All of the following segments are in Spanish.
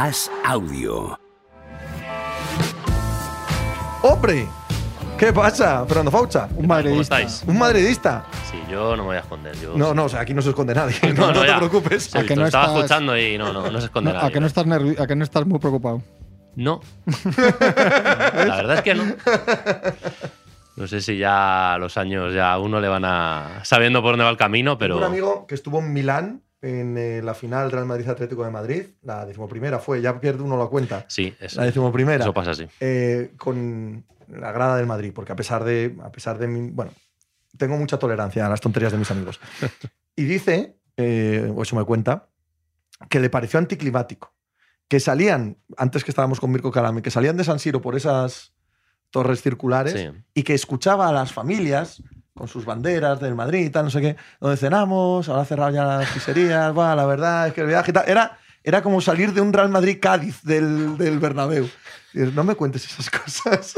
As Audio. ¡Hombre! ¿Qué pasa, Fernando Faucha? Un madridista. estáis? ¿Un madridista? Sí, yo no me voy a esconder. Yo, No, no, o sea, aquí no se esconde nadie. No, no, te ya. preocupes. Sí, ¿A que no estaba estás- escuchando y no, no, no se esconde No, nadie. ¿a, que no estás nervi- ¿A que no estás muy preocupado? No. La verdad es que no. No sé si ya los años ya a uno le van a. sabiendo por dónde va el camino, pero. Tengo un amigo que estuvo en Milán en eh, la final Real Madrid Atlético de Madrid, la decimoprimera fue, ya pierde uno la cuenta. Sí, eso, La decimoprimera. eso pasa así. eh, con la grada del Madrid, porque a pesar de, a pesar de mi, bueno, tengo mucha tolerancia a las tonterías de mis amigos. Y dice, eh, o eso me cuenta, que le pareció anticlimático, que salían, antes que estábamos con Mirko Calame, que salían de San Siro por esas torres circulares Sí. y que escuchaba a las familias con sus banderas del Madrid y tal, no sé qué, donde cenamos, ahora cerrado ya las pizzerías, va, la verdad es que el viaje y tal. Era, era como salir de un Real Madrid-Cádiz del, del Bernabéu. Y no me cuentes esas cosas.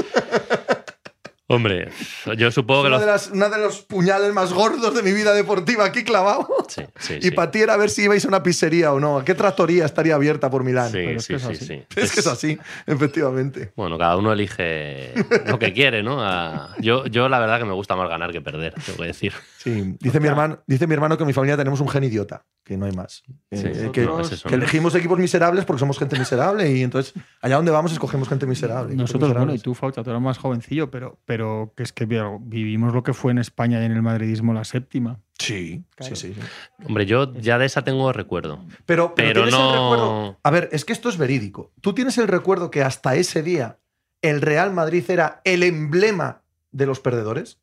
Hombre, yo supongo que una, los. de las, una de los puñales más gordos de mi vida deportiva aquí clavado. Sí, sí, y sí. para ti era ver si ibais a una pizzería o no. ¿A qué trattoría estaría abierta por Milán? Sí, Pero es sí, que es sí, así. sí. Es que es así, efectivamente. Bueno, cada uno elige lo que quiere, ¿no? A- Yo, yo la verdad que me gusta más ganar que perder, tengo que decir. Sí, dice mi, hermano, dice mi hermano que en mi familia tenemos un gen idiota, que no hay más. Eh, Sí, eh, no, que, es eso, que elegimos equipos miserables porque somos gente miserable y entonces allá donde vamos escogemos gente miserable. Nosotros, bueno, y tú, Faucha, tú eras más jovencillo, pero, pero que es que vi- vivimos lo que fue en España y en el madridismo la séptima. Sí, Claro. sí, sí, sí. Hombre, yo ya de esa tengo recuerdo. Pero, pero, Pero tienes el no- recuerdo. A ver, es que esto es verídico. Tú tienes el recuerdo que hasta ese día el Real Madrid era el emblema de los perdedores.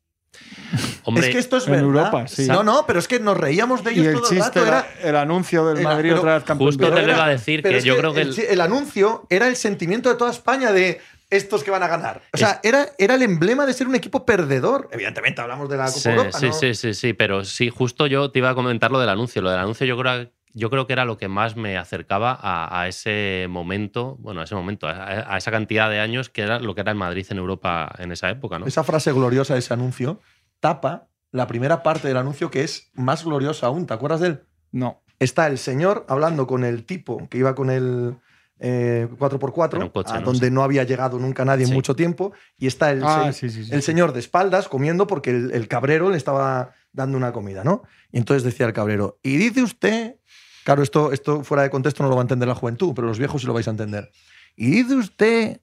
Hombre, es que esto es en verdad. Europa, sí. No, no, pero es que nos reíamos de ellos Y el todo el chiste rato. era Era, el anuncio del era- Madrid pero otra vez campeón. justo te lo iba a decir, que yo creo que el, el- el anuncio era el sentimiento de toda España de estos que van a ganar. O sea, era, era el emblema de ser un equipo perdedor. Evidentemente hablamos de la Copa Sí, Europa, sí, ¿no? sí, sí, sí, pero sí, justo yo te iba a comentar lo del anuncio. Lo del anuncio yo creo, yo creo que era lo que más me acercaba a, a ese momento, bueno, a ese momento, a, a esa cantidad de años que era lo que era el Madrid en Europa en esa época, ¿no? Esa frase gloriosa de ese anuncio tapa la primera parte del anuncio que es más gloriosa aún. ¿Te acuerdas de él? No. está el señor hablando con el tipo que iba con el eh, 4x4, Era un coche, a ¿no? donde Sí. no había llegado nunca nadie en mucho tiempo, y está el, Ah, se- sí, sí, sí. el señor de espaldas comiendo porque el, el cabrero le estaba dando una comida, ¿no? Y entonces decía el cabrero, y dice usted, claro, esto, esto fuera de contexto no lo va a entender la juventud, pero los viejos sí lo vais a entender, y dice usted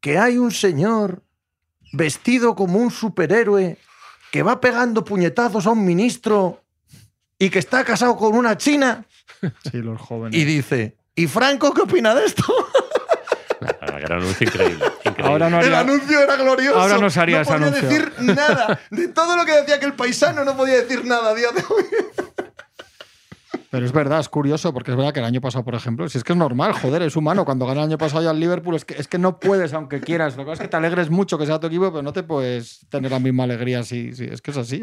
que hay un señor vestido como un superhéroe que va pegando puñetazos a un ministro y que está casado con una china. Sí, los jóvenes. Y dice, ¿y Franco qué opina de esto? Era un anuncio increíble. increíble. Ahora no El haría- anuncio era glorioso. Ahora no se haría ese podía anuncio. decir nada. De todo lo que decía que el paisano no podía decir nada a día de hoy. Pero es verdad, es curioso, porque es verdad que el año pasado, por ejemplo, si es que es normal, joder, es humano. Cuando gana el año pasado ya el Liverpool, es que, es que no puedes, aunque quieras. Lo que pasa es que te alegres mucho que sea tu equipo, pero no te puedes tener la misma alegría si, si- es que es así.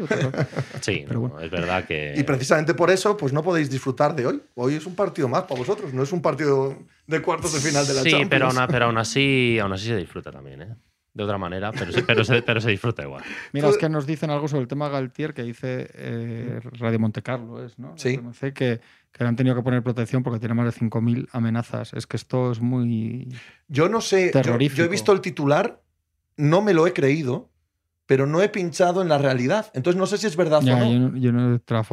Sí, Pero no, bueno. es verdad que. Y precisamente por eso, pues no podéis disfrutar de hoy. Hoy es un partido más para vosotros, no es un partido de cuartos de final de la sí, Champions. pero, aún, pero aún así, aún así se disfruta también, ¿eh? De otra manera, pero, sí- pero, se, pero se disfruta igual. Mira, es que nos dicen algo sobre el tema Galtier que dice eh, Radio Monte Carlo, ¿es? ¿no? Sí. Que, que le han tenido que poner protección porque tiene más de 5.000 amenazas. Es que esto es muy. Yo no sé, yo- yo, he visto el titular, no me lo he creído, pero no he pinchado en la realidad. Entonces no sé si es verdad Ya, o no. yo, no- yo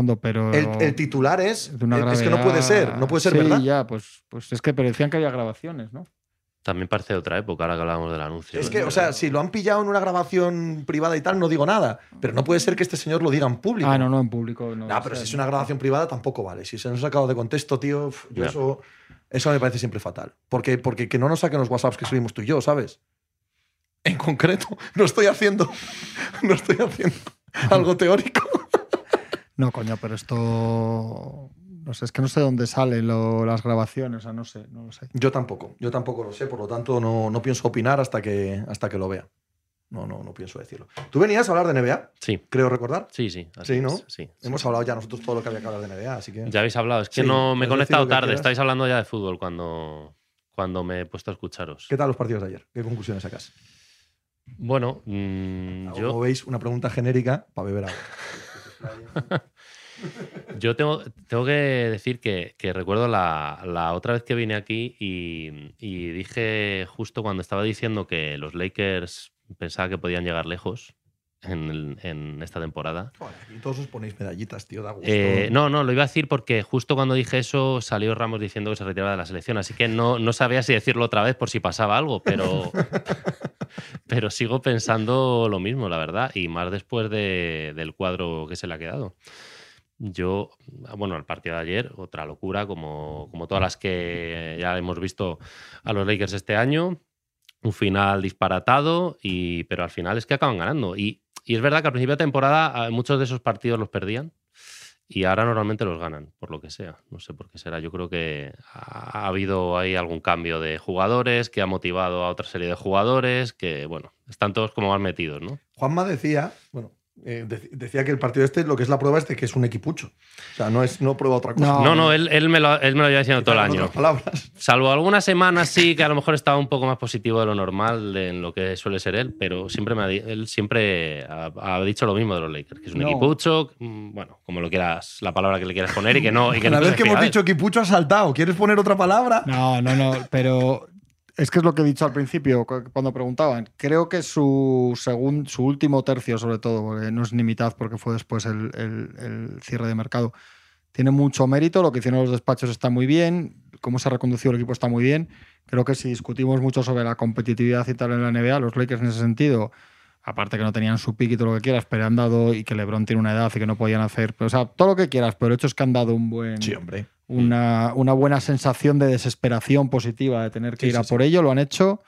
no pero. El, el titular es, de una es que no puede ser, no puede ser Sí, verdad. ya, pues, pues es que pero decían que había grabaciones, ¿no? También parece de otra época, ahora que hablábamos del anuncio. Es que, o sea, si lo han pillado en una grabación privada y tal, no digo nada. Pero no puede ser que este señor lo diga en público. Ah, no, no, en público. No, No, pero si es una grabación privada tampoco vale. Si se nos ha sacado de contexto, tío, yo Ya. eso, eso me parece siempre fatal. Porque, porque que no nos saquen los WhatsApps que escribimos tú y yo, ¿sabes? En concreto, no estoy haciendo, no estoy haciendo algo teórico. No, coño, pero esto. Sé, es que no sé dónde salen lo- las grabaciones, o sea, no sé, no lo sé. Yo tampoco, yo tampoco lo sé, por lo tanto no, no pienso opinar hasta que, hasta que lo vea. No, no, no pienso decirlo. Tú venías a hablar de NBA, Sí, creo recordar. sí, sí. así Sí, ¿no? es, sí, sí. Hemos hablado ya nosotros todo lo que había que hablar de NBA, así que. Ya habéis hablado. Es que Sí, no me he conectado tarde. quieras. Estáis hablando ya de fútbol cuando, cuando me he puesto a escucharos. ¿Qué tal los partidos de ayer? ¿Qué conclusiones sacas? Bueno, mm, Como yo. veis, una pregunta genérica para beber agua. Yo tengo, tengo que decir que, que recuerdo la, la otra vez que vine aquí y, y dije justo cuando estaba diciendo que los Lakers pensaba que podían llegar lejos en, en esta temporada. Joder, y todos os ponéis medallitas, tío, da gusto. Eh, no, no, lo iba a decir porque justo cuando dije eso salió Ramos diciendo que se retiraba de la selección, así que no, no sabía si decirlo otra vez por si pasaba algo, pero, pero sigo pensando lo mismo, la verdad, y más después de- del cuadro que se le ha quedado. Yo, bueno, el partido de ayer, otra locura, como, como todas las que ya hemos visto a los Lakers este año. Un final disparatado, y, pero al final es que acaban ganando. Y, y es verdad que al principio de temporada eh, muchos de esos partidos los perdían y ahora normalmente los ganan, por lo que sea. No sé por qué será. Yo creo que ha ha habido ahí algún cambio de jugadores que ha motivado a otra serie de jugadores que, bueno, están todos como más metidos, ¿no? Juanma decía, bueno, eh, dec- decía que el partido este, lo que es la prueba es de que es un equipucho. O sea, no, es, no prueba otra cosa. No, No, no, él, él me lo, él me lo lleva diciendo todo el año. palabras. Salvo algunas semanas sí que a lo mejor estaba un poco más positivo de lo normal de- en lo que suele ser él, pero siempre me ha, él siempre ha, ha dicho lo mismo de los Lakers, que es un No. equipucho, mm, bueno, como lo quieras, la palabra que le quieras poner y que no. Y que Una no vez que hemos dicho equipucho ha saltado. ¿Quieres poner otra palabra? No, no, no, pero es que es lo que he dicho al principio cu- cuando preguntaban. Creo que su, su último tercio, sobre todo, no es ni mitad porque fue después el, cierre de mercado, tiene mucho mérito. Lo que hicieron los despachos está muy bien. Cómo se ha reconducido el equipo está muy bien. Creo que si discutimos mucho sobre la competitividad y tal en la NBA, los Lakers en ese sentido, aparte que no tenían su pick y todo lo que quieras, pero han dado, y que LeBron tiene una edad y que no podían hacer, o sea, todo lo que quieras, pero el hecho es que han dado un buen Sí, hombre. Una, una buena sensación de desesperación positiva de tener que Sí, ir a sí, por ello, lo han hecho,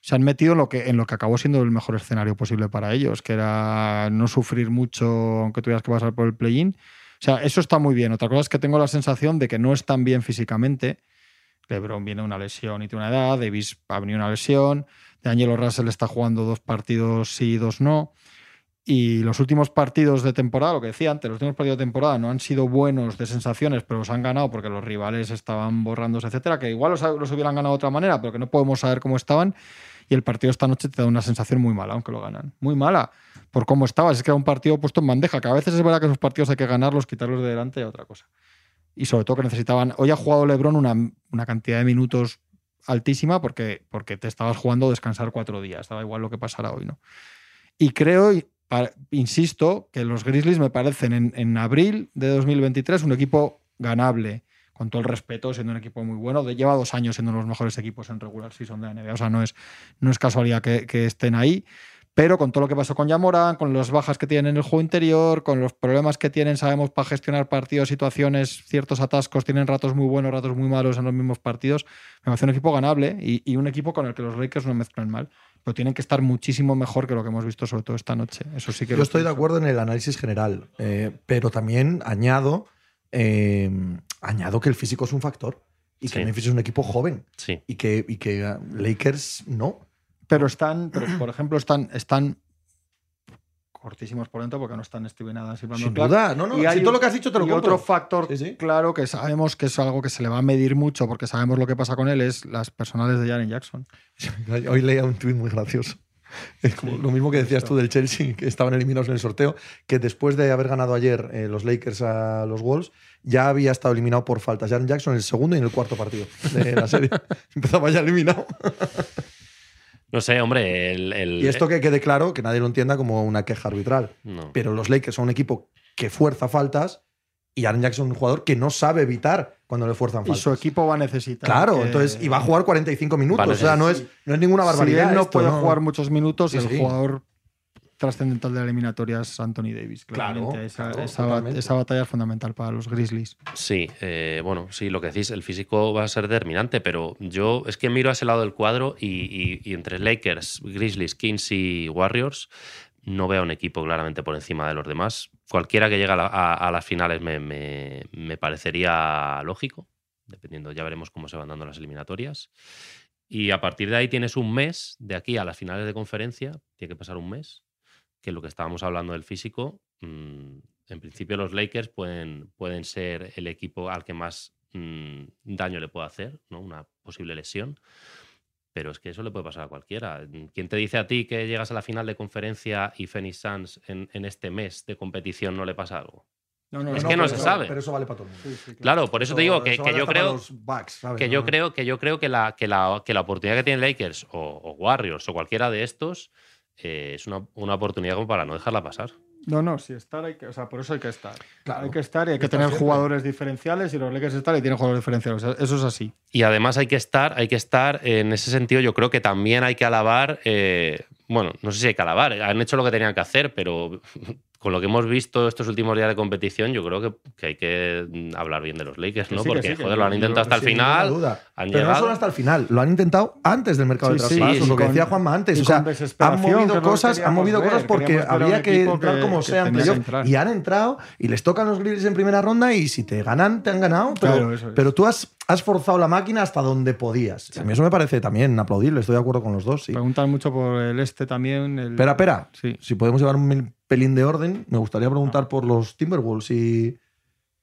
se han metido en lo, que, en lo que acabó siendo el mejor escenario posible para ellos, que era no sufrir mucho aunque tuvieras que pasar por el play-in. O sea, eso está muy bien. Otra cosa es que tengo la sensación de que no están bien físicamente. LeBron viene de una lesión y tiene una edad, Davis ha venido una lesión, de Angelo Russell está jugando dos partidos sí y dos no. Y los últimos partidos de temporada, lo que decía antes, los últimos partidos de temporada no han sido buenos de sensaciones, pero los han ganado porque los rivales estaban borrándose, etcétera, que igual los, hubieran ganado de otra manera, pero que no podemos saber cómo estaban. Y el partido esta noche te da una sensación muy mala, aunque lo ganan. Muy mala por cómo estabas. Es que era un partido puesto en bandeja, que a veces es verdad que esos partidos hay que ganarlos, quitarlos de delante y otra cosa. Y sobre todo que necesitaban. Hoy ha jugado Lebron una, una cantidad de minutos altísima porque, porque te estabas jugando descansar cuatro días. Daba igual lo que pasara hoy, ¿no? Y creo, insisto, que los Grizzlies me parecen en, en abril de 2023 un equipo ganable, con todo el respeto, siendo un equipo muy bueno. De, lleva dos años siendo uno de los mejores equipos en regular season de la NBA. O sea, no es, no es casualidad que estén ahí. Pero con todo lo que pasó con Yamoran, con las bajas que tienen en el juego interior, con los problemas que tienen, sabemos, para gestionar partidos, situaciones, ciertos atascos, tienen ratos muy buenos, ratos muy malos en los mismos partidos. Me parece un equipo ganable y, y un equipo con el que los Lakers no mezclan mal. Pero tienen que estar muchísimo mejor que lo que hemos visto, sobre todo esta noche. Eso sí que Yo lo estoy de acuerdo en el análisis general, eh, pero también añado, eh, añado que el físico es un factor y que. Memphis es un equipo joven Sí. y que, y que uh, Lakers no. Pero están, pero por ejemplo, están, están cortísimos por dentro porque no están Brandon Sin duda, no, no. Y si hay todo lo que has dicho te lo y compro. otro factor Sí, sí. claro que sabemos que es algo que se le va a medir mucho porque sabemos lo que pasa con él es las personales de Jaren Jackson. Hoy leía un tuit muy gracioso. Es como lo mismo que decías tú del Chelsea, que estaban eliminados en el sorteo, que después de haber ganado ayer eh, los Lakers a los Wolves, ya había estado eliminado por faltas. Jaren Jackson en el segundo y en el cuarto partido de la serie. Empezaba ya eliminado. No sé, hombre, el. el- Y esto que quede claro, que nadie lo entienda como una queja arbitral. no. Pero los Lakers son un equipo que fuerza faltas y Jaren Jackson es un jugador que no sabe evitar cuando le fuerzan Y faltas. su equipo va a necesitar. Claro, que- entonces, y va a jugar 45 minutos. Vale, o sea, no es, no es ninguna barbaridad. Si él no esto, puede jugar muchos minutos, Sí, el sí. jugador trascendental de la eliminatoria es Anthony Davis. Claro, claramente. esa, claro, esa bat- totalmente. esa batalla es fundamental para los Grizzlies. Sí, eh, bueno, sí, lo que decís, el físico va a ser determinante, pero yo es que miro a ese lado del cuadro y, y- y entre Lakers, Grizzlies, Kings y Warriors no veo un equipo claramente por encima de los demás. Cualquiera que llegue a, la- a- a las finales me, me- me parecería lógico, dependiendo, ya veremos cómo se van dando las eliminatorias. Y a partir de ahí tienes un mes, de aquí a las finales de conferencia, tiene que pasar un mes, que lo que estábamos hablando del físico, mm, en principio los Lakers pueden, pueden ser el equipo al que más mm, daño le puede hacer, ¿no? una posible lesión. Pero es que eso le puede pasar a cualquiera. ¿Quién te dice a ti que llegas a la final de conferencia y Phoenix Suns en, en este mes de competición no le pasa algo? No, no, Es no, que no se pero- sabe. Pero eso vale para todo el mundo. Sí, sí, claro. Claro, por eso te digo que, Eso que vale yo creo ¿sabes? que yo creo que yo creo que la, que la, que la oportunidad que tienen Lakers o, o Warriors o cualquiera de estos eh, es una, una oportunidad como para no dejarla pasar. No, no, si estar hay que, o sea, por eso hay que estar. Claro. Hay que estar y hay que tener siempre. jugadores diferenciales y los Lakers están y tienen jugadores diferenciales. Eso es así. Y además hay que estar, hay que estar en ese sentido. Yo creo que también hay que alabar. eh, bueno, no sé si hay que alabar, han hecho lo que tenían que hacer, pero con lo que hemos visto estos últimos días de competición, yo creo que, que hay que mm, hablar bien de los Lakers, ¿no? sí, Porque, sí, que joder, lo han intentado hasta el final. duda. han Pero no llegado. solo hasta el final, lo han intentado antes del mercado de Sí, sí, traspasos, lo que con- decía Juanma antes. O sea, han movido cosas, han movido ver. cosas porque había que entrar que- como que sea. Y han entrado y les tocan los Grizzlies en primera ronda y si te ganan, te han ganado. Pero, Claro, eso es. pero tú has, has forzado la máquina hasta donde podías. A mí eso me parece también aplaudible, estoy de acuerdo con los dos. Sí. Preguntan mucho por el este también. El... Espera, espera. Sí. Si podemos llevar un pelín de orden, me gustaría preguntar por los Timberwolves y,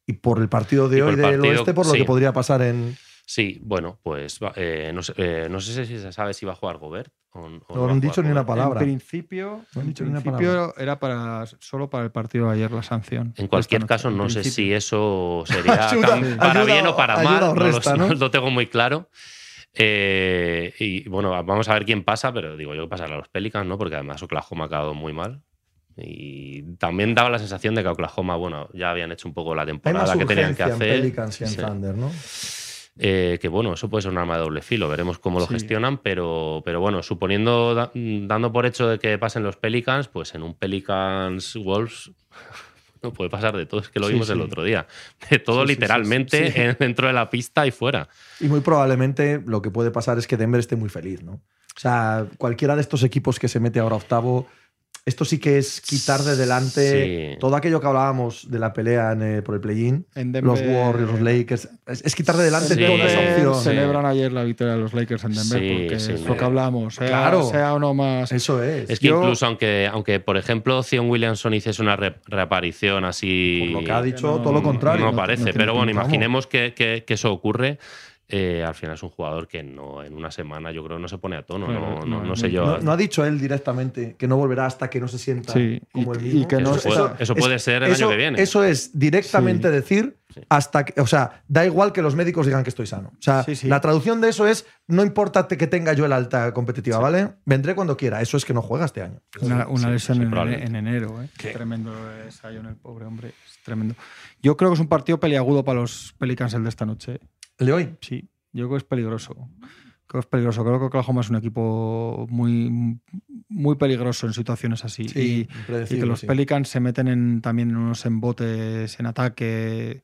y por el partido de hoy el del partido, oeste, por lo sí. que podría pasar en. Sí, bueno, pues eh, no, sé, eh, no sé si se sabe si va a jugar Gobert. O, o No han dicho ni una palabra. En principio, No han en dicho ni una principio era para, solo para el partido de ayer la sanción. En cualquier caso, no sé principio. si eso sería Ayuda- para ayuda bien o- para mal. o no lo resta, sé, ¿no? no lo tengo muy claro. Eh, y bueno, vamos a ver quién pasa, pero digo yo que pasará a los Pelicans, ¿no? Porque además Oklahoma ha quedado muy mal. Y también daba la sensación de que Oklahoma, bueno, ya habían hecho un poco la temporada que tenían que en hacer. Pelicans y en Sí. Thunder, ¿no? Eh, que bueno, eso puede ser un arma de doble filo, veremos cómo lo Sí. gestionan, pero, pero bueno, suponiendo, da- dando por hecho de que pasen los Pelicans, pues en un Pelicans Wolves no puede pasar de todo, es que lo Sí, vimos el sí. otro día, de todo literalmente dentro de la pista y fuera. Y muy probablemente lo que puede pasar es que Denver esté muy feliz, ¿no? O sea, cualquiera de estos equipos que se mete ahora octavo, esto sí que es quitar de delante Sí. todo aquello que hablábamos de la pelea en, eh, por el play-in. Los Warriors, los Lakers. Es, es quitar de delante Sí. toda esa opción. celebran ayer la victoria de los Lakers en Denver Sí, porque sí, es lo que hablamos. Sea, Claro. sea uno más. Eso es. Es que Yo- incluso aunque, aunque, por ejemplo, Zion Williamson hiciese una re- reaparición así... Por lo que ha dicho, no- todo lo contrario. No, no- parece, no pero bueno, imaginemos que, que- que eso ocurre. Eh, al final es un jugador que no en una semana yo creo no se pone a tono. Claro, no, no- no, no sé yo. No, no ha dicho él directamente que no volverá hasta que no se sienta Sí, como y- el y mismo. que no- eso, puede, eso puede ser el eso- año que viene. Eso es directamente Sí. decir hasta que, o sea, da igual que los médicos digan que estoy sano. O sea, Sí, sí. la traducción de eso es no importa que tenga yo el alta competitiva, ¿vale? Vendré cuando quiera. Eso es que no juega este año. Una, una Sí, lesión sí, en, en enero. ¿eh? Tremendo es Zion, el pobre hombre. Es tremendo. Yo creo que es un partido peliagudo para los Pelicans el de esta noche. El de hoy. Sí, yo creo que es peligroso. Creo que es peligroso. Creo que Oklahoma es un equipo muy, muy peligroso en situaciones así. y, que los sí. Pelicans se meten en, también en unos embotes en ataque.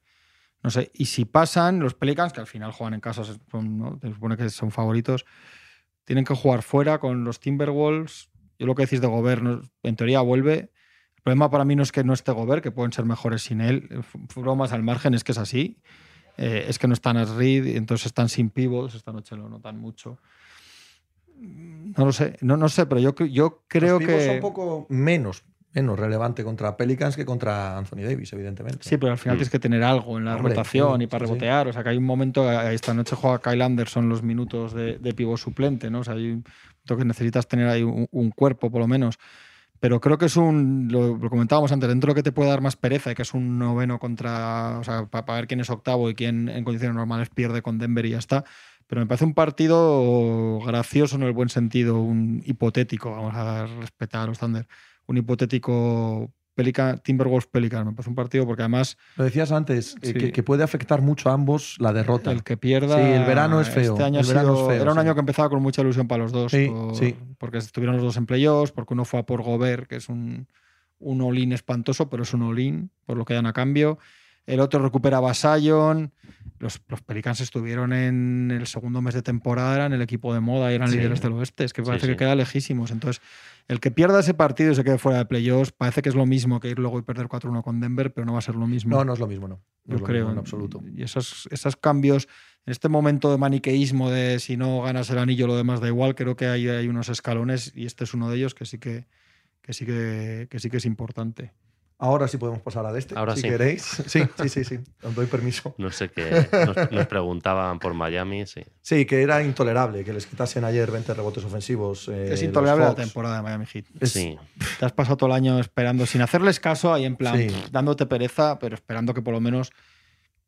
No sé. Y si pasan, los Pelicans, que al final juegan en casa, son, ¿no? se supone que son favoritos, tienen que jugar fuera con los Timberwolves. Yo lo que decís de Gobert, no- en teoría vuelve. El problema para mí no es que no esté Gobert, que pueden ser mejores sin él. Bromas al margen, es que es así. Eh, es que no están as Reed, y entonces están sin pivots. Esta noche lo notan mucho. No lo sé, no, no sé, pero yo, yo creo los que. son un poco menos, menos relevante contra Pelicans que contra Anthony Davis, evidentemente. Sí, pero al final Mm. tienes que tener algo en la Hombre, rotación sí, y para sí, sí. rebotear. O sea, que hay un momento, eh, esta noche juega Kyle Anderson los minutos de, de pivot suplente, ¿no? O sea, hay un momento que necesitas tener ahí un, un cuerpo, por lo menos. Pero creo que es un, lo, comentábamos antes, dentro de lo que te puede dar más pereza, que es un noveno contra, o sea, para, ver quién es octavo y quién en condiciones normales pierde con Denver y ya está. Pero me parece un partido gracioso en el buen sentido, un hipotético, vamos a respetar a los Thunder, un hipotético Pelican, Timberwolves Pelican. Me parece un partido porque además Lo decías antes, eh, Sí. que, que puede afectar mucho a ambos la derrota. el que pierda. Sí, el verano es feo, Este año el verano sido- es feo, era un sí. año que empezaba con mucha ilusión para los dos. Sí, por- sí. Porque estuvieron los dos en playoffs, porque uno fue a por Gobert, que es un, un all-in espantoso, pero es un all-in, por lo que dan a cambio. El otro recuperaba a Sion. Los, los Pelicans estuvieron en el segundo mes de temporada, eran el equipo de moda y eran Sí. líderes del oeste. Es que parece sí. que queda lejísimos. Entonces, el que pierda ese partido y se quede fuera de playoffs, parece que es lo mismo que ir luego y perder 4-1 con Denver, pero no va a ser lo mismo. No, no es lo mismo, no. No Yo creo. mismo en absoluto. Y esos, esos cambios, en este momento de maniqueísmo de si no ganas el anillo, lo demás da igual, creo que hay, hay unos escalones y este es uno de ellos que sí que, que sí que, que sí que es importante. Ahora sí podemos pasar al este, Ahora si sí. queréis. Sí, sí, sí, sí. Os doy permiso. No sé qué. Nos, nos preguntaban por Miami, sí. Sí, que era intolerable que les quitasen ayer 20 rebotes ofensivos. eh, Es intolerable la temporada de Miami Heat. Es- Sí. Te has pasado todo el año esperando, sin hacerles caso, ahí en plan, Sí. pff, dándote pereza, pero esperando que por lo menos,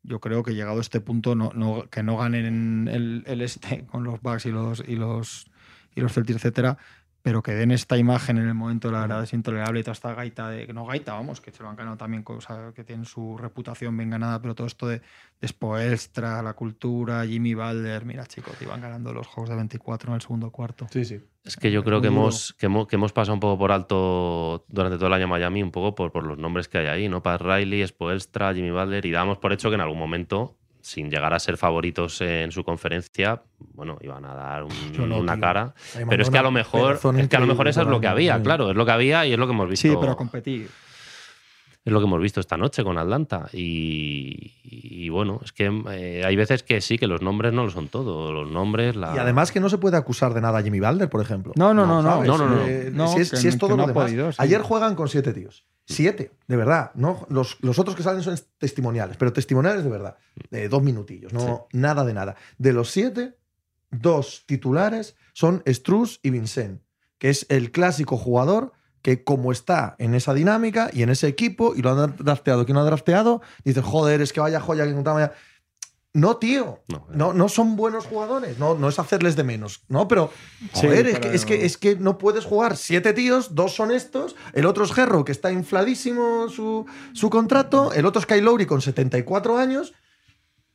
yo creo que llegado a este punto, no, no- que no ganen el, el este con los Bucks y los, y los, y los Celtics, etcétera, pero que den esta imagen en el momento de la verdad es intolerable y toda esta gaita de, no gaita, vamos, que se lo han ganado también, cosa que tienen su reputación bien ganada, pero todo esto de, de Spoelstra, la cultura, Jimmy Balder, mira chicos, iban ganando los juegos de 24 en el segundo cuarto. Sí, sí. Es que yo creo que hemos, que, hemos, que hemos pasado un poco por alto durante todo el año Miami, un poco por, por los nombres que hay ahí, ¿no? Pat Riley, Spoelstra, Jimmy Butler, y damos por hecho que en algún momento, sin llegar a ser favoritos en su conferencia, bueno, iban a dar un- no, una tío. cara. Ahí Pero es que a lo mejor, es que a lo mejor eso es lo que había, año. claro, es lo que había y es lo que hemos visto. Sí, pero competir. Es lo que hemos visto esta noche con Atlanta. Y, y bueno, es que eh, hay veces que sí, que los nombres no lo son todo. Los nombres, la. Y además que no se puede acusar de nada a Jimmy Balder, por ejemplo. No, no, no, no. ¿sabes? No, no, no. Eh, No, si es, que- si es que todo no lo demás. podido, sí. Ayer juegan con siete tíos. Siete, de verdad. No, los, los otros que salen son testimoniales, pero testimoniales de verdad. De dos minutillos, no nada de nada. De los siete, dos titulares son Struz y Vincent, que es el clásico jugador que como está en esa dinámica y en ese equipo y lo han drafteado, que no ha drafteado, dices, joder, es que vaya joya que encontramos ya. No, tío. No, No, no son buenos jugadores. No, no es hacerles de menos. No, pero. Sí, Joder, es, pero- que, es, que, es que no puedes jugar siete tíos, dos son estos, el otro es Gerro, que está infladísimo su, su contrato, el otro es Kyle Lowry con 74 años.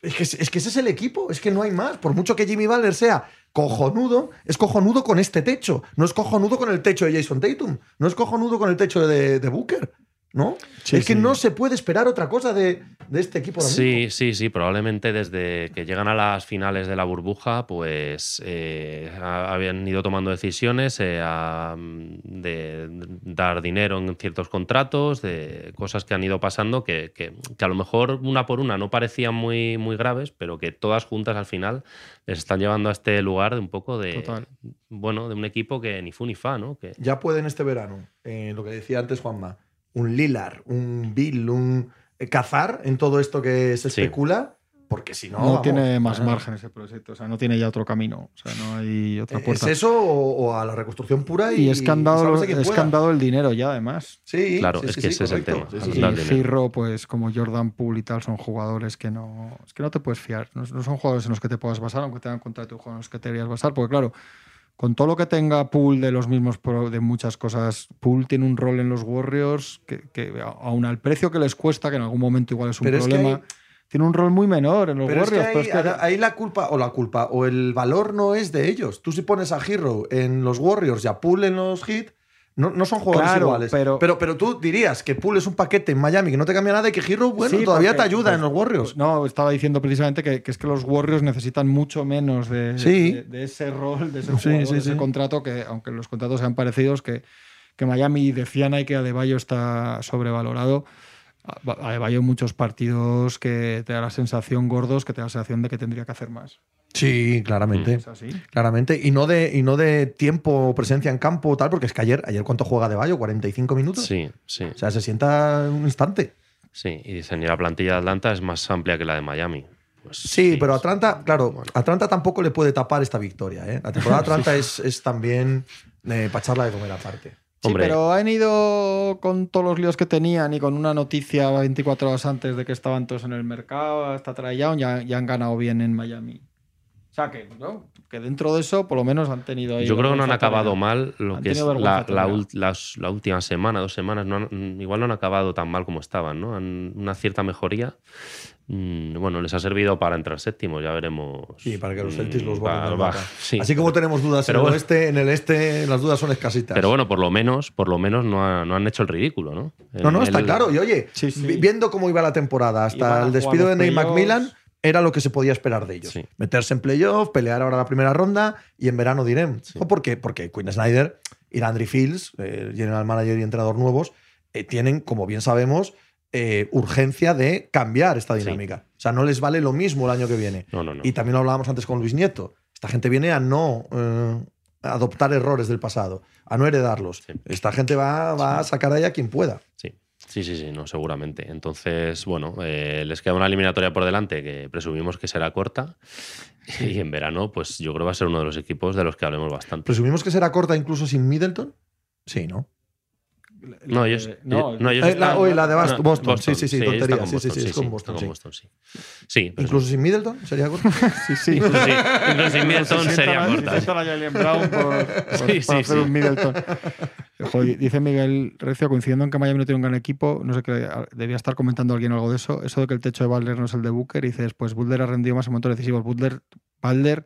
Es que, es que ese es el equipo, es que no hay más. Por mucho que Jimmy Butler sea cojonudo, es cojonudo con este techo. No es cojonudo con el techo de Jason Tatum. No es cojonudo con el techo de, de Booker. ¿No? Sí, es que sí. no se puede esperar otra cosa de, de este equipo. ahora mismo. Sí, sí, sí. Probablemente desde que llegan a las finales de la burbuja, pues eh, ha- habían ido tomando decisiones eh, a, mm, de dar dinero en ciertos contratos, de cosas que han ido pasando que, que- que a lo mejor una por una no parecían muy, muy graves, pero que todas juntas al final les están llevando a este lugar de un poco de, Total. bueno, de un equipo que ni fu ni fa, ¿no? Que, ya pueden este verano, eh, lo que decía antes Juanma, un Lilar, un Bill, un eh, cazar en todo esto que se Sí. especula, porque si no. No, vamos, tiene más margen ese proyecto, o sea, no tiene ya otro camino, o sea, no hay otra ¿Es puerta. eso o, o a la reconstrucción pura? Y, y es que han dado, es que han dado el dinero ya, además. Sí, Claro, sí, es sí, que sí, ese es el tema. Sí, sí, Y. Girro, pues como Jordan Poole y tal, son jugadores que no. Es que no te puedes fiar. No, no son jugadores en los que te puedas basar, aunque tengan contrato y juegos en los que te deberías basar. Porque, claro, con todo lo que tenga Poole de los mismos pro- de muchas cosas, Poole tiene un rol en los Warriors que, que aun al precio que les cuesta, que en algún momento igual es un Pero es que problema, hay- tiene un rol muy menor en los Pero es que Warriors. ahí, pero es que- ahí- la culpa, o la culpa, o el valor no es de ellos. Tú si pones a Hero en los Warriors y a Poole en los Heat, no, no son jugadores Claro, iguales. pero- pero, pero tú dirías que Poole es un paquete en Miami que no te cambia nada y que Hero, bueno, Sí, todavía porque- te ayuda pues, en los Warriors. No, estaba diciendo precisamente que, que es que los Warriors necesitan mucho menos de, Sí. de, de ese rol, de ese jugador, sí, de ese contrato, que aunque los contratos sean parecidos, que, que Miami decían ahí que Adebayo está sobrevalorado. Adebayo muchos partidos que te da la sensación gordos, que te da la sensación de que tendría que hacer más. Sí, claramente. Es así. Claramente. Y no de, y no de tiempo, presencia en campo o tal, porque es que ayer, ayer ¿cuánto juega de Bayo? ¿45 minutos? Sí, sí. O sea, se sienta un instante. Sí, y dicen, y la plantilla de Atlanta es más amplia que la de Miami. Pues Sí, pero Atlanta, claro, Atlanta tampoco le puede tapar esta victoria. ¿eh? La temporada de Atlanta es, es también eh, para echarla de comer aparte. Sí, Hombre. pero han ido con todos los líos que tenían y con una noticia 24 horas antes de que estaban todos en el mercado, hasta Trae ya, ya han ganado bien en Miami. Sea que, ¿no? que dentro de eso, por lo menos han tenido ahí. Yo creo que no han acabado mal lo Han que es la, la las- la última semana, dos semanas. No han- igual no han acabado tan mal como estaban, ¿no? Han, una cierta mejoría. Mm, bueno, les ha servido para entrar séptimo, ya veremos. Sí, para que los Celtics los Mm, del va- mapa. sí. Así como tenemos dudas Pero en el bueno. oeste, en el este las dudas son escasitas. Pero bueno, por lo menos, por lo menos no, ha- no han hecho el ridículo, ¿no? no, no, El- está el- claro. Y oye, Sí, sí. vi- viendo cómo iba la temporada hasta el despido de los playoffs. McMillan, era lo que se podía esperar de ellos. Sí. Meterse en playoff, pelear ahora la primera ronda y en verano direm. ¿O ¿Por qué? Porque Quinn Snyder y Landry Fields, eh, general manager y entrenador nuevos, eh, tienen, como bien sabemos, eh, urgencia de cambiar esta Sí. dinámica. O sea, no les vale lo mismo el año que viene. No, no, no. Y también lo hablábamos antes con Luis Nieto. Esta gente viene a no adoptar errores del pasado, a no heredarlos. Esta gente va, va a sacar de ahí a quien pueda. Sí. Sí, sí, sí, no, seguramente. Entonces, bueno, eh, les queda una eliminatoria por delante que presumimos que será corta. Y en verano, pues yo creo que va a ser uno de los equipos de los que hablemos bastante. ¿Presumimos que será corta incluso sin Middleton? Sí, ¿no? No, ellos. No, no, ellos Eh, la, están- oye, la de Bast- no, Boston. Sí, sí, sí, tontería. con Sí, sí, Boston, sí, es con Boston, sí. con Boston, sí. Sí, ¿Incluso sin Middleton sería corta? sí, sí. incluso sí, incluso sin Middleton Si sería sientan a- corta. si sientan a Jalen Brown por, por- Sí, sí, para hacer sí. un Middleton. Joder, dice Miguel Recio, coincidiendo en que Miami no tiene un gran equipo, no sé qué, debía estar comentando alguien algo de eso, eso de que el techo de Butler no es el de Booker, y dice después, Butler ha rendido más en momentos decisivos. Butler, Butler,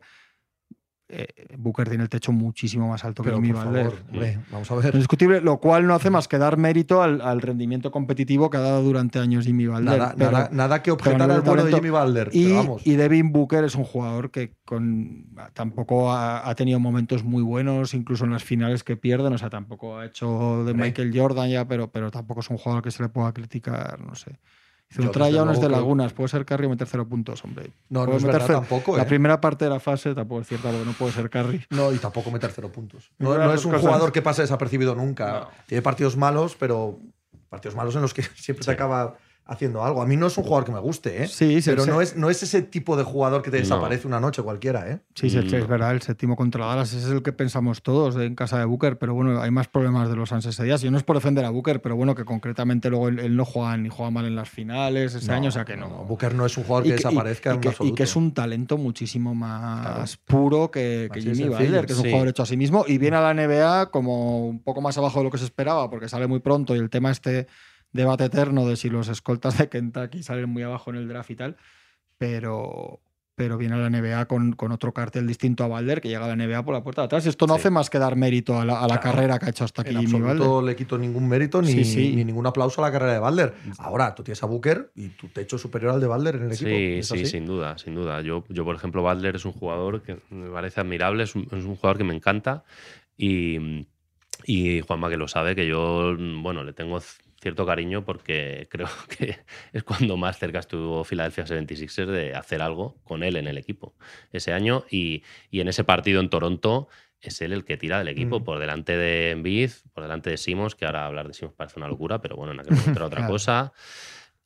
eh, Booker tiene el techo muchísimo más alto Pero, que Jimmy hombre, vamos a Es ver. discutible, lo cual no hace más que dar mérito al, al rendimiento competitivo que ha dado durante años Jimmy Butler. Nada, pero- nada, nada que objetar al vuelo de Jimmy Butler. y, Devin Booker es un jugador que con, tampoco ha, ha tenido momentos muy buenos, incluso en las finales que pierden. O sea, tampoco ha hecho de. Michael Jordan ya, pero, pero tampoco es un jugador que se le pueda criticar, no sé. Yo, no trae ya unos de lagunas, puede ser Curry o meter cero puntos, hombre. no, no es verdad tampoco. La ¿eh? primera parte de la fase tampoco es cierta, porque no puede ser Curry. No, y tampoco meter cero puntos. No, es un cosas. jugador que pase desapercibido nunca. No. Tiene partidos malos, pero partidos malos en los que siempre se acaba haciendo algo. A mí no es un jugador que me guste, ¿eh? Sí, sí, pero sí. no es, no es ese tipo de jugador que te No. desaparece una noche cualquiera, ¿eh? Sí, sí, sí, es verdad, el séptimo contra Dallas ese es el que pensamos todos en casa de Booker, pero bueno, hay más problemas de los Suns ese día. Yo no es por defender a Booker, pero bueno, que concretamente luego él, él no juega ni juega mal en las finales ese No, año, o sea que no. Booker no es un jugador que, desaparezca y en que, absoluto. y que es un talento muchísimo más Claro. puro que, que Jimmy. Butler, que es un Sí. jugador hecho a sí mismo, y viene a la NBA como un poco más abajo de lo que se esperaba, porque sale muy pronto y el tema este debate eterno de si los escoltas de Kentucky salen muy abajo en el draft y tal, pero, pero viene a la NBA con, con otro cartel distinto a Balder que llega a la NBA por la puerta de atrás. Esto no Sí. hace más que dar mérito a la, a la Claro. carrera que ha hecho hasta aquí absoluto le quito ningún mérito ni, Sí, sí. ni ningún aplauso a la carrera de Balder. Ahora, tú tienes a Booker y tu techo es superior al de Balder en el equipo. Sí, ¿Es sí, sin duda, sin duda. Yo, yo, por ejemplo, Butler es un jugador que me parece admirable, es un, es un jugador que me encanta y, y Juanma que lo sabe, que yo, bueno, le tengo cierto cariño porque creo que es cuando más cerca estuvo Philadelphia 76ers de hacer algo con él en el equipo ese año y, y en ese partido en Toronto es él el que tira del equipo Mm. por delante de Embiid, por delante de Simons, que ahora hablar de Simons parece una locura, pero bueno, en aquel momento era otra Claro. cosa.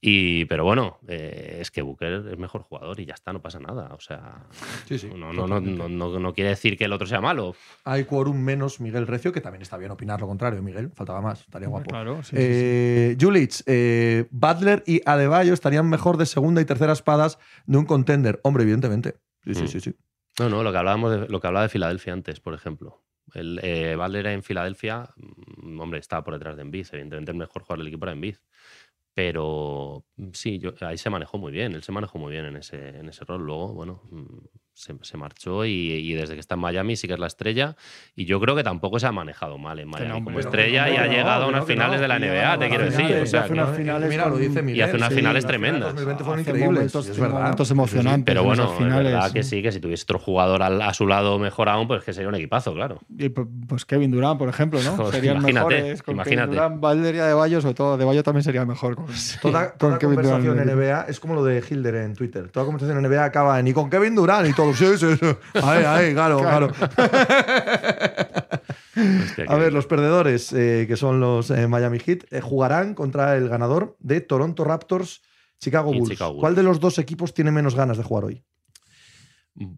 Y, pero bueno, eh, es que Booker es mejor jugador y ya está, no pasa nada. O sea, Sí, sí, no, no, no, no, no- no quiere decir que el otro sea malo. Hay quórum menos Miguel Recio, que también está bien opinar lo contrario, Miguel. Faltaba más, estaría guapo. Claro, sí. Eh, Julich, eh, Butler y Adebayo estarían mejor de segunda y tercera espadas de un contender. Hombre, evidentemente. Sí, sí, Mm. sí, sí. No, no, lo que hablábamos de, lo que hablaba de Filadelfia antes, por ejemplo. El eh, Butler en Filadelfia, mm, hombre, estaba por detrás de Embiid. Evidentemente el mejor jugador del equipo era Embiid. Pero mm, sí, yo, ahí se manejó muy bien. Él se manejó muy bien en ese, en ese rol. Luego, bueno, mm, se, se marchó y, y desde que está en Miami sí que es la estrella. Y yo creo que tampoco se ha manejado mal en Miami no, como estrella no, y ha no, llegado a unas finales no. de la NBA, te a quiero decir. finales, O sea, hace que- unas finales Mira, lo con- dice Miguel. y hace unas sí, finales tremendas. 2020 fueron Hace increíbles. momentos- sí, es verdad. momentos Sí, sí, sí. emocionantes. Pero en bueno, esas es finales, verdad que sí. sí, que si tuviese otro jugador al- a su lado mejor aún, pues que sería un equipazo, claro. Y, pu- pues Kevin Durant, por ejemplo, ¿no? Joder, Serían imagínate, mejores con imagínate. Kevin Durant, Balder y Adebayo, sobre todo Adebayo también sería mejor con, Toda, con toda Kevin Durant. conversación en NBA es como lo de Hilder en Twitter. Toda conversación en NBA acaba en y con Kevin Durant y todo. Sí, sí, sí. Ahí, ahí, claro, claro. Hostia, A ver, los perdedores, eh, que son los eh, Miami Heat, eh, jugarán contra el ganador de Toronto Raptors, Chicago Bulls. Chicago Bulls. ¿Cuál de los dos equipos tiene menos ganas de jugar hoy?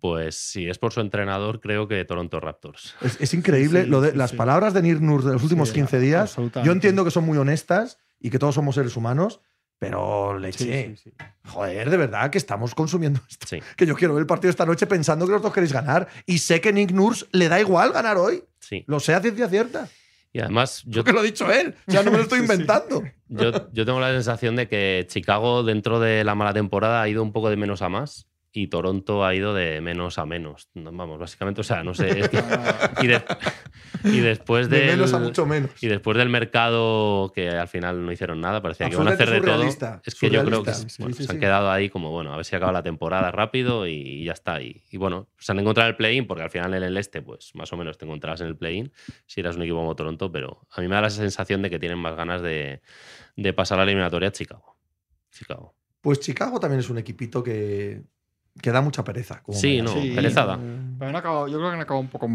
Pues si es por su entrenador, creo que Toronto Raptors. Es, es increíble Sí, lo de sí, las sí. palabras de Nir Nur de los últimos Sí, 15 días. Yo entiendo que son muy honestas y que todos somos seres humanos, pero leche. sí, sí. Joder, de verdad que estamos consumiendo esto. Que yo quiero ver el partido esta noche pensando que los dos queréis ganar. Y sé que Nick Nurse le da igual ganar hoy. Lo sé a ciencia cierta. Y además, yo, Yo que lo ha dicho él. Sea, no me lo estoy inventando. yo, yo tengo la sensación de que Chicago, dentro de la mala temporada, ha ido un poco de menos a más y Toronto ha ido de menos a menos. No, Vamos, básicamente, o sea, no sé. es que- y, de- y después De menos a mucho menos. Y después del mercado, que al final no hicieron nada, parecía que iban a hacer de todo. Es que yo creo que surrealista. Sí, bueno, sí, se han quedado ahí como, bueno, a ver si acaba la temporada rápido y ya está. Y, y bueno, se han encontrado el play-in, porque al final en el este, pues más o menos te encontrabas en el play-in si eras un equipo como Toronto, pero a mí me da la sensación de que tienen más ganas de, de pasar a la eliminatoria a Chicago. Chicago. Pues Chicago también es un equipito que, que da mucha pereza. como Sí, no, Sí, perezada. Pero han acabado, yo creo que han acabado un poco,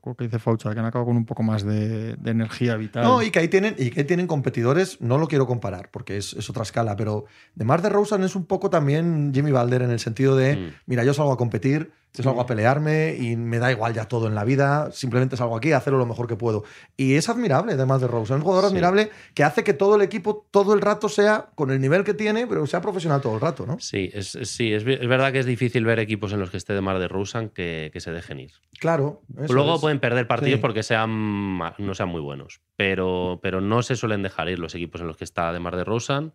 con- que dice Faucha, que han acabado con un poco más de, de energía vital. No, y que ahí tienen, y que ahí tienen competidores, no lo quiero comparar, porque es, es otra escala, pero de Mar de Rosen es un poco también Jimmy Balder en el sentido de, Mm. mira, yo salgo a competir, yo salgo a pelearme y me da igual ya todo en la vida, simplemente salgo aquí a hacerlo lo mejor que puedo. Y es admirable de Mar de Rosen, es un jugador Sí. admirable que hace que todo el equipo todo el rato sea con el nivel que tiene, pero sea profesional todo el rato, ¿no? Sí, es, sí es, es verdad que es difícil ver equipos en los que esté de Mar de Rusan que, que se dejen ir. Claro. eso Luego es. pueden perder partidos Sí. porque sean no sean muy buenos, pero, pero no se suelen dejar ir los equipos en los que está de Mar de Rosan.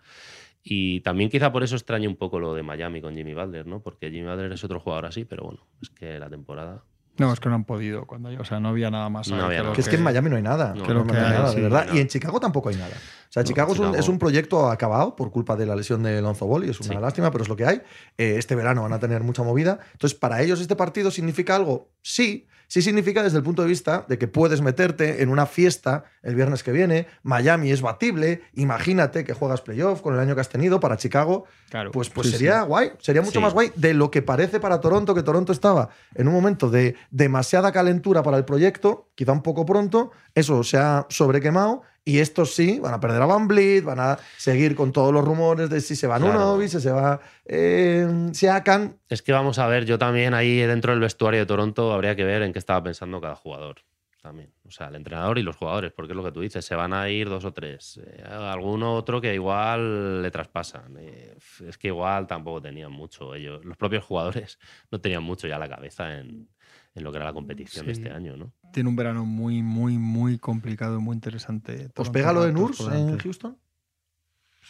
Y también quizá por eso extraña un poco lo de Miami con Jimmy Butler, ¿no? Porque Jimmy Butler es otro jugador así, pero bueno, es que la temporada. No, es que no han podido. Cuando, o sea, no había nada más. No había que nada. Que es que en Miami no hay nada. No, hay hay, nada, sí, de verdad. no. Y en Chicago tampoco hay nada. O sea, No, Chicago, es, un, Chicago- es un proyecto acabado por culpa de la lesión de Lonzo Ball y es una Sí. lástima, pero es lo que hay. Eh, este verano van a tener mucha movida. Entonces, para ellos este partido significa algo. Sí, sí significa desde el punto de vista de que puedes meterte en una fiesta el viernes que viene. Miami es batible. Imagínate que juegas playoff con el año que has tenido para Chicago. Claro. Pues, pues Sí, sería sí. guay, sería mucho Sí. más guay de lo que parece para Toronto, que Toronto estaba en un momento de demasiada calentura para el proyecto, quizá un poco pronto, eso se ha sobrequemado y estos sí van a perder a Van Vliet, van a seguir con todos los rumores de si se va Claro. Nunovic, si se va eh, Siakam. Es que vamos a ver, yo también ahí dentro del vestuario de Toronto habría que ver en qué estaba pensando cada jugador. También. O sea, el entrenador y los jugadores, porque es lo que tú dices, se van a ir dos o tres. Eh, alguno otro que igual le traspasan. Eh, es que igual tampoco tenían mucho ellos. Los propios jugadores no tenían mucho ya la cabeza en, en lo que era la competición de este año, ¿no? Tiene un verano muy, muy, muy complicado y muy interesante. ¿Os pega lo de Nurs en. Houston?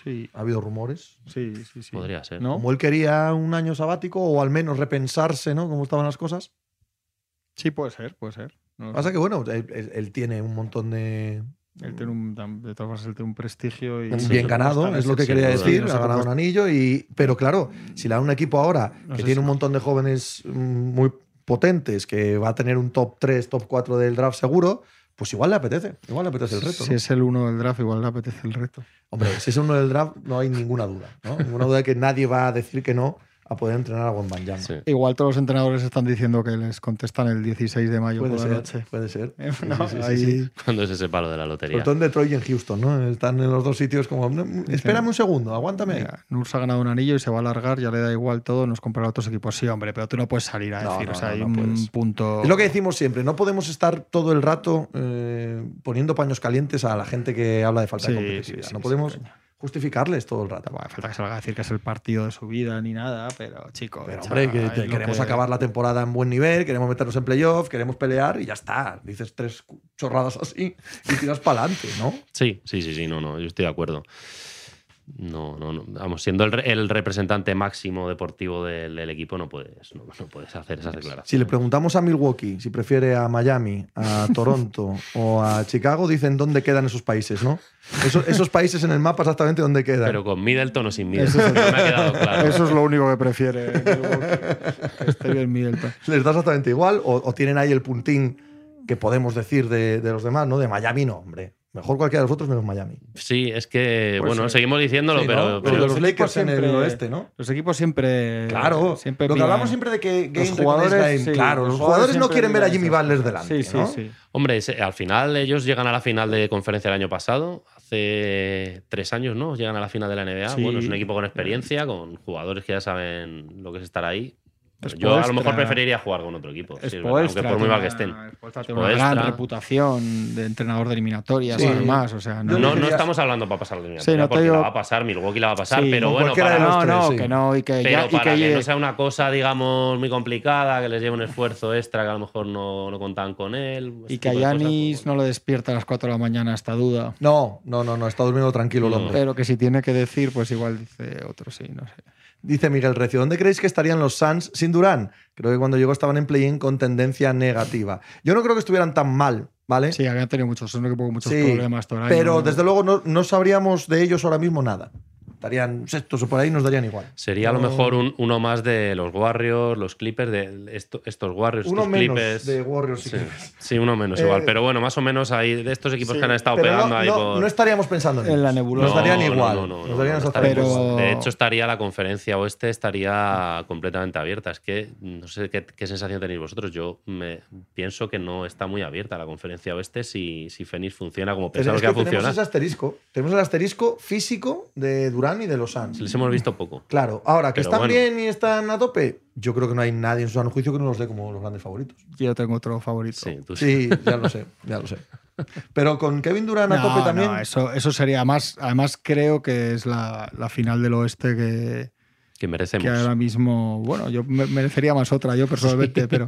Sí, Ha habido rumores. sí, sí. sí. Podría ser. ¿No? Como él quería un año sabático o al menos repensarse, ¿no? Cómo estaban las cosas. Sí, puede ser, puede ser. No Pasa sé. que, bueno, él, él- él tiene un montón de, Él tiene un, de todas formas, él tiene un prestigio. Y bien ganado, es lo que quería duda. decir. No sé ha ganado un anillo y. Pero claro, si le da un equipo ahora No que sé tiene si- un montón de jóvenes mm, muy potentes, que va a tener un top 3, top 4 del draft seguro, pues igual le apetece. Igual le apetece el reto. Si ¿no? es el uno del draft, igual le apetece el reto. Hombre, si es uno del draft, no hay ninguna duda. ¿no? Ninguna duda de que nadie va a decir que no a poder entrenar a Wembanyama. Sí. Igual todos los entrenadores están diciendo que les contestan el 16 de mayo Puede por la ser, noche. puede ser. Eh, no, sí, sí, sí, ahí- sí. Cuando es ese palo de la Sobre lotería. todo en Detroit y en Houston, ¿no? Están en los dos sitios como, "No, espérame un segundo, aguántame. ahí". Mira, Nurs ha ganado un anillo y se va a alargar, ya le da igual todo, nos comprará otros equipos. Sí, hombre, pero tú no puedes salir a No, decir, no, o sea, no, hay no un puedes. punto. Es lo que decimos siempre, no podemos estar todo el rato eh, poniendo paños calientes a la gente que habla de falta de competitividad. sí, sí, no sí, podemos. Justificarles todo el rato. Falta que salga a decir que es el partido de su vida ni nada, pero chico. Pero echa- hombre, que queremos que- acabar la temporada en buen nivel, queremos meternos en playoff, queremos pelear y ya está. Dices tres chorradas así y tiras para adelante, ¿no? Sí, sí, sí, sí, no, no, yo estoy de acuerdo. No, no, no. Vamos, siendo el, re- el representante máximo deportivo del, del equipo, no puedes, no, no puedes hacer esas declaraciones. Si le preguntamos a Milwaukee si prefiere a Miami, a Toronto o a Chicago, dicen dónde quedan esos países, ¿no? Esos, esos países en el mapa exactamente dónde quedan. Pero con Middleton o sin Middleton. Eso es- me ha quedado claro. Eso es lo único que prefiere. Milwaukee, que esté bien Middleton. les da exactamente igual o, o tienen ahí el puntín que podemos decir de, de los demás, ¿no? De Miami no, hombre. Mejor cualquiera de los otros menos Miami. Sí, es que, Pues bueno, sí. seguimos diciéndolo, Sí, pero, ¿no? pero- Los de los equipos Lakers en el oeste, ¿no? Los equipos siempre. Claro, siempre lo que hablamos siempre de que game Los jugadores, game, sí, claro, los los jugadores no quieren ver a Jimmy Butler delante, Sí, sí, ¿no? sí. hombre, al final ellos llegan a la final de conferencia el año pasado, hace tres años, ¿no? Llegan a la final de la NBA. Sí. Bueno, es un equipo con experiencia, con jugadores que ya saben lo que es estar ahí. Es Yo a lo mejor preferiría jugar con otro equipo, sí, aunque por muy mal que estén. una- Spoelstra tiene una gran reputación de entrenador de eliminatorias, Sí. además. O sea, no, No, estamos hablando para pasar la eliminatoria, Sí, no te porque digo- la va a pasar, Milwaukee la va a pasar, Sí, pero bueno, para, no, tres, no, sí. que no, y que pero ya, y para que, no sea una cosa, digamos, muy complicada, que les lleve un esfuerzo extra, que a lo mejor no, no contaban con él. y que a Yanis pues, no le despierta a las 4 de la mañana esta duda. No, no, no, no, está durmiendo tranquilo el hombre. Pero que si tiene que decir, pues igual dice otro sí, no sé. Dice Miguel Recio, ¿dónde creéis que estarían los Suns sin Durán? Creo que cuando llegó estaban en play-in con tendencia negativa. Yo no creo que estuvieran tan mal, ¿vale? Sí, habían tenido muchos, muchos Sí, problemas año. Pero ¿no? desde luego no, no sabríamos de ellos ahora mismo nada. Estarían sextos o por ahí, nos darían igual. Sería a lo mejor un- uno más de los Warriors, los Clippers, de esto- estos Warriors, Uno estos menos Clippers. de Warriors y Sí, Clippers. sí, uno menos Eh, igual. Pero bueno, más o menos ahí de estos equipos Sí, que han estado pero pegando no, ahí no- por. no estaríamos pensando en, En la nebulosa. Nos darían igual. no, no, nos no, darían. Pero- De hecho, estaría la conferencia oeste estaría completamente abierta. Es que no sé qué, qué sensación tenéis vosotros. Yo me pienso que no está muy abierta la conferencia oeste si, si Phoenix funciona como pensamos es que que va a tenemos ese asterisco. Tenemos el asterisco físico de Durán y de los Suns. Les hemos visto poco. Claro, ahora que Pero están bueno. bien y están a tope, yo creo que no hay nadie en su sano juicio que no los dé como los grandes favoritos. Yo tengo otro favorito. Sí, tú sí. Sí, ya lo sé, ya lo sé. Pero con Kevin Durán a No, tope también. no, eso, eso sería más. Además, creo que es la, la final del oeste que, Que merecemos. que ahora mismo. Bueno, yo me- merecería más otra, yo personalmente, pero,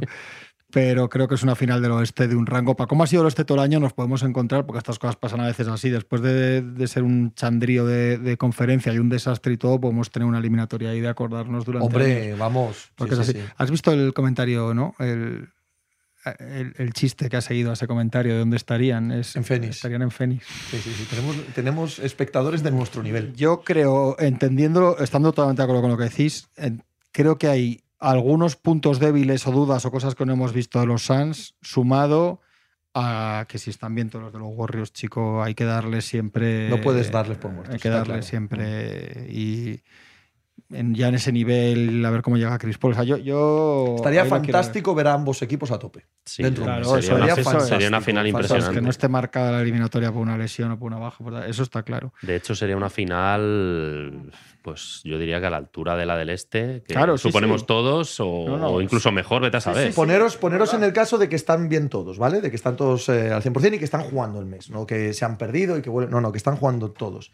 pero creo que es una final del oeste de un rango. Para cómo ha sido el oeste todo el año, nos podemos encontrar, porque estas cosas pasan a veces así. Después de, de ser un chandrío de, de conferencia y un desastre y todo, podemos tener una eliminatoria ahí de acordarnos durante. años. Hombre, vamos. Porque sí, es sí, así. sí. ¿Has visto el comentario, no? El, el, el chiste que ha seguido a ese comentario de dónde estarían. Es, En Phoenix. Estarían en Fénix. Sí, sí, sí. Tenemos, tenemos espectadores de nuestro nivel. Yo creo, entendiéndolo, estando totalmente de acuerdo con lo que decís, creo que hay algunos puntos débiles o dudas o cosas que no hemos visto de los Suns, sumado a que si están bien todos los de los Warriors, chico, hay que darles siempre. No puedes darles por muertos, Hay que darles claro. siempre. Y en- ya en ese nivel, a ver cómo llega Chris Paul. O sea, yo, yo Estaría ver. fantástico ver a ambos equipos a tope. Sí, Dentro mes. sería, Eso una, sería sería fantástico, una final fantástico. Impresionante. que no esté marcada la eliminatoria por una lesión o por una baja, por- eso está claro. De hecho, sería una final, pues yo diría que a la altura de la del este, que Claro, sí, suponemos sí. todos, o, No, no. o incluso mejor, vete a saber. Poneros, poneros en el caso de que están bien todos, ¿vale? De que están todos eh, al 100% y que están jugando el mes, no que se han perdido y que vuelven. No, no, que están jugando todos.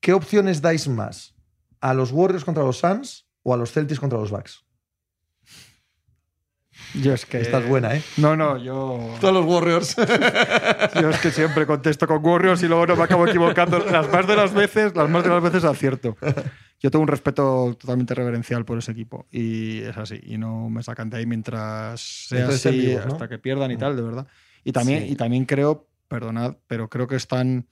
¿Qué opciones dais más? ¿A los Warriors contra los Suns o a los Celtics contra los Bucks? Yo es que. Esta es buena, ¿eh? No, no, yo. Todos los Warriors. Yo es que siempre contesto con Warriors y luego no me acabo equivocando. Las más de las veces, las más de las veces acierto. Yo tengo un respeto totalmente reverencial por ese equipo y es así. Y no me sacan de ahí mientras sea así vivos, ¿no? hasta que pierdan y tal, de verdad. Y también, Sí. y también creo, perdonad, pero creo que están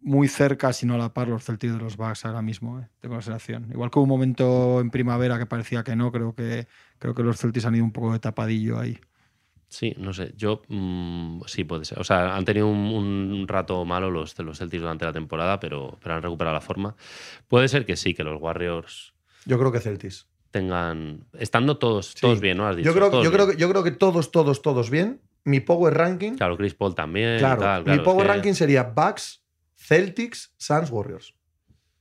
muy cerca, si no a la par, los Celtics de los Bucks ahora mismo. ¿eh? Tengo la sensación. Igual que hubo un momento en primavera que parecía que no, creo que, creo que los Celtics han ido un poco de tapadillo ahí. Sí, no sé. Yo mm, sí puede ser. O sea, han tenido un, un rato malo los de los Celtics durante la temporada, pero, pero han recuperado la forma. Puede ser que sí, que los Warriors Yo creo que Celtics. tengan. Estando todos, Sí. todos bien, ¿no? Has dicho. Yo creo, yo, creo que, yo creo que todos, todos, todos bien. Mi power ranking. Claro, Chris Paul también. Claro, tal, mi claro, power que- ranking sería Bucks, Celtics, Suns, Warriors.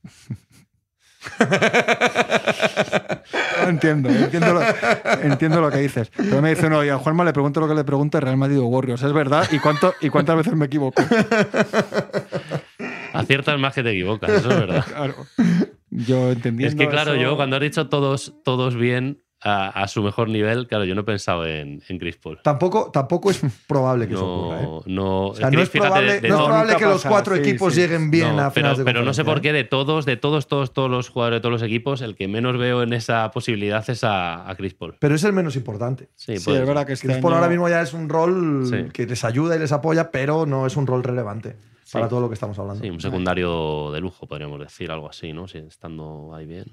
No entiendo, entiendo lo, entiendo lo que dices. Pero me dice uno, y a Juanma le pregunto lo que le pregunte Real Madrid o Warriors. ¿Es verdad? ¿Y, cuánto, ¿Y cuántas veces me equivoco? Aciertas más que te equivocas, eso es verdad. Claro. Yo entendiendo Es que, claro, eso- yo cuando has dicho todos, todos bien a, a su mejor nivel, claro, yo no he pensado en, en Chris Paul. Tampoco, tampoco es probable que eso ocurra. ¿eh? No, no, O sea, es que no es fíjate, probable, de- de no es todo- probable nunca que los cuatro sí, equipos sí. lleguen bien No, a pero, finales de pero no sé por qué de todos, de todos, todos, todos los jugadores de todos los equipos, el que menos veo en esa posibilidad es a, a Chris Paul. Pero es el menos importante. Sí, Sí, es verdad que este Chris Paul año- ahora mismo ya es un rol Sí. que les ayuda y les apoya, pero no es un rol relevante para todo lo que estamos hablando. Sí, un secundario de lujo, podríamos decir, algo así, ¿no? Si estando ahí bien.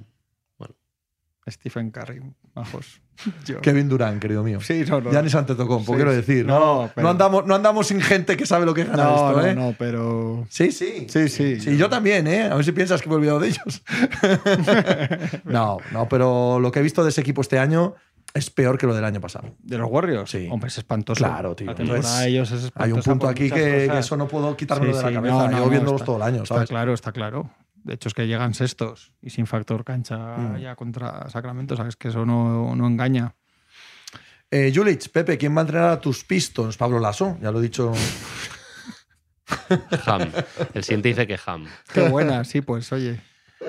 Stephen Curry, majos. Yo- Kevin Durant, querido mío. Sí, no, no. Giannis Antetokounmpo, Sí, quiero decir. No, No, pero- no, andamos, no andamos sin gente que sabe lo que gana No, esto, no, ¿eh? no, pero. Sí, sí. Sí, sí. Sí, yo también, ¿eh? A ver si piensas que me he olvidado de ellos. no, no, pero lo que he visto de ese equipo este año es peor que lo del año pasado. ¿De los Warriors? Sí. Hombre, es espantoso. Claro, tío. Entonces, ellos es Hay un punto aquí que, que eso no puedo quitármelo Sí, de la sí, cabeza. no, no, no, viéndolos está- todo el año, Está ¿sabes? claro, está claro. De hecho, es que llegan sextos y sin factor cancha Mm. ya contra Sacramento. Sabes que eso no, no engaña. Eh, Julich, Pepe, ¿quién va a entrenar a tus Pistons? Pablo Lasso, ya lo he dicho. Ham. El siguiente dice que Ham. Qué buena, sí, pues oye,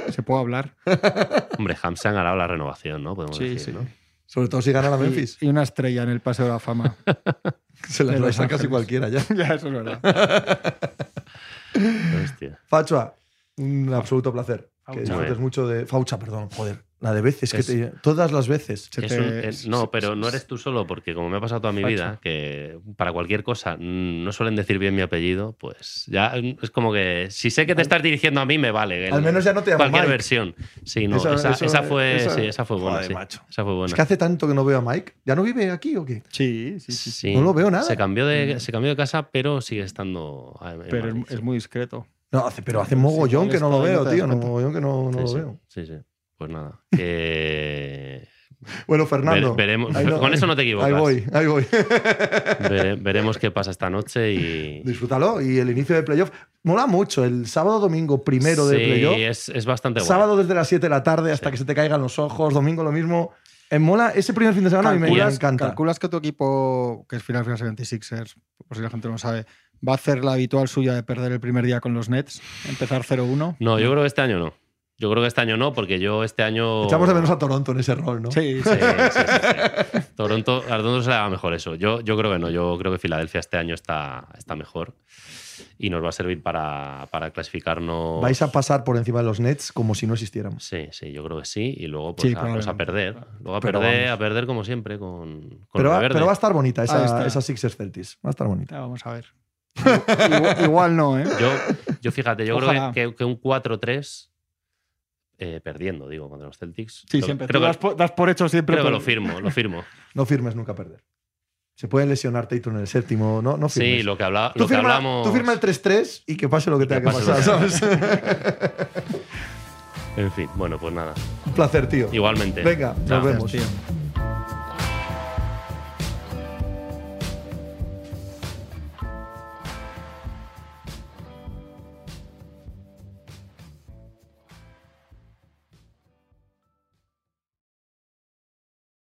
se puede hablar. Hombre, Ham se han ganado la renovación, ¿no? Podemos Sí, decir, sí. ¿no? Sobre todo si gana la Memphis. y una estrella en el Paseo de la Fama. Se la de trae Los a casi cualquiera ya. ya, eso es verdad. Hostia. Fachua, un absoluto placer. Que Faucha. disfrutes mucho de. Faucha, perdón, joder. La de veces, que te- todas las veces. Se Es te- un- es- no, pero no eres tú solo, porque como me ha pasado toda mi vida, que para cualquier cosa mm, no suelen decir bien mi apellido, pues ya mm, es como que si sé que te estás dirigiendo a mí, me vale. Al menos ya no te llaman Cualquier Mike. versión. Sí, no, Eso- esa, eso- esa fue, eso- sí, esa fue buena. Joder, sí. macho. Esa fue buena. Es que hace tanto que no veo a Mike. ¿Ya no vive aquí o qué? Sí, sí, sí. Sí. No lo veo nada. Se cambió de, se cambió de casa, pero sigue estando. Pero Madrid, es, sí. es muy discreto. No, hace, pero hace Sí, mogollón que no lo veo, tío. No, mogollón que no, no Sí, lo sí, veo. sí, sí. Pues nada. que- Bueno, Fernando. Vere- veremos- con eso no te equivocas. Ahí voy, ahí voy. vere- veremos qué pasa esta noche y. Disfrútalo. Y el inicio de playoff. Mola mucho. El sábado, domingo, primero de Sí, playoff. es, es bastante bueno. Sábado desde las 7 de la tarde hasta Sí. que se te caigan los ojos. Domingo lo mismo. En mola, ese primer fin de semana a mí me encanta. calculas que tu equipo, que es final final 76ers, por si la gente no sabe, va a hacer la habitual suya de perder el primer día con los Nets, empezar 0-1. No, yo creo que este año no. Yo creo que este año no, porque yo este año. Echamos de menos a Toronto en ese rol, ¿no? Sí, Sí, sí, sí, sí. Toronto, a Toronto se le da mejor eso. Yo, yo creo que no. Yo creo que Filadelfia este año está, está mejor y nos va a servir para, para clasificarnos. Vais a pasar por encima de los Nets como si no existiéramos. Sí, sí, yo creo que sí. Y luego pues, Sí, a, pues, a perder. Luego a Pero perder, vamos. a perder como siempre con, con Pero va, pero va a estar bonita esa, esa Sixers Celtics. Va a estar bonita. Ya, vamos a ver. Igual, igual no, ¿eh? Yo, yo fíjate, yo Ojalá. creo que, que un 4-3 eh, perdiendo, digo, contra los Celtics. Sí, Lo- siempre. Creo, Tú que, das, por, das por hecho siempre. creo que pero- lo firmo, lo firmo. No firmes nunca perder. Se puede lesionar Tatum en el séptimo. No, no firmes. Sí, lo que, habla, Tú lo que firma, hablamos. tú firma el 3-3 y que pase lo que que tenga que pasar, que- ¿sabes? En fin, bueno, pues nada. Un placer, tío. Igualmente. Venga, Chao. nos vemos. Tío.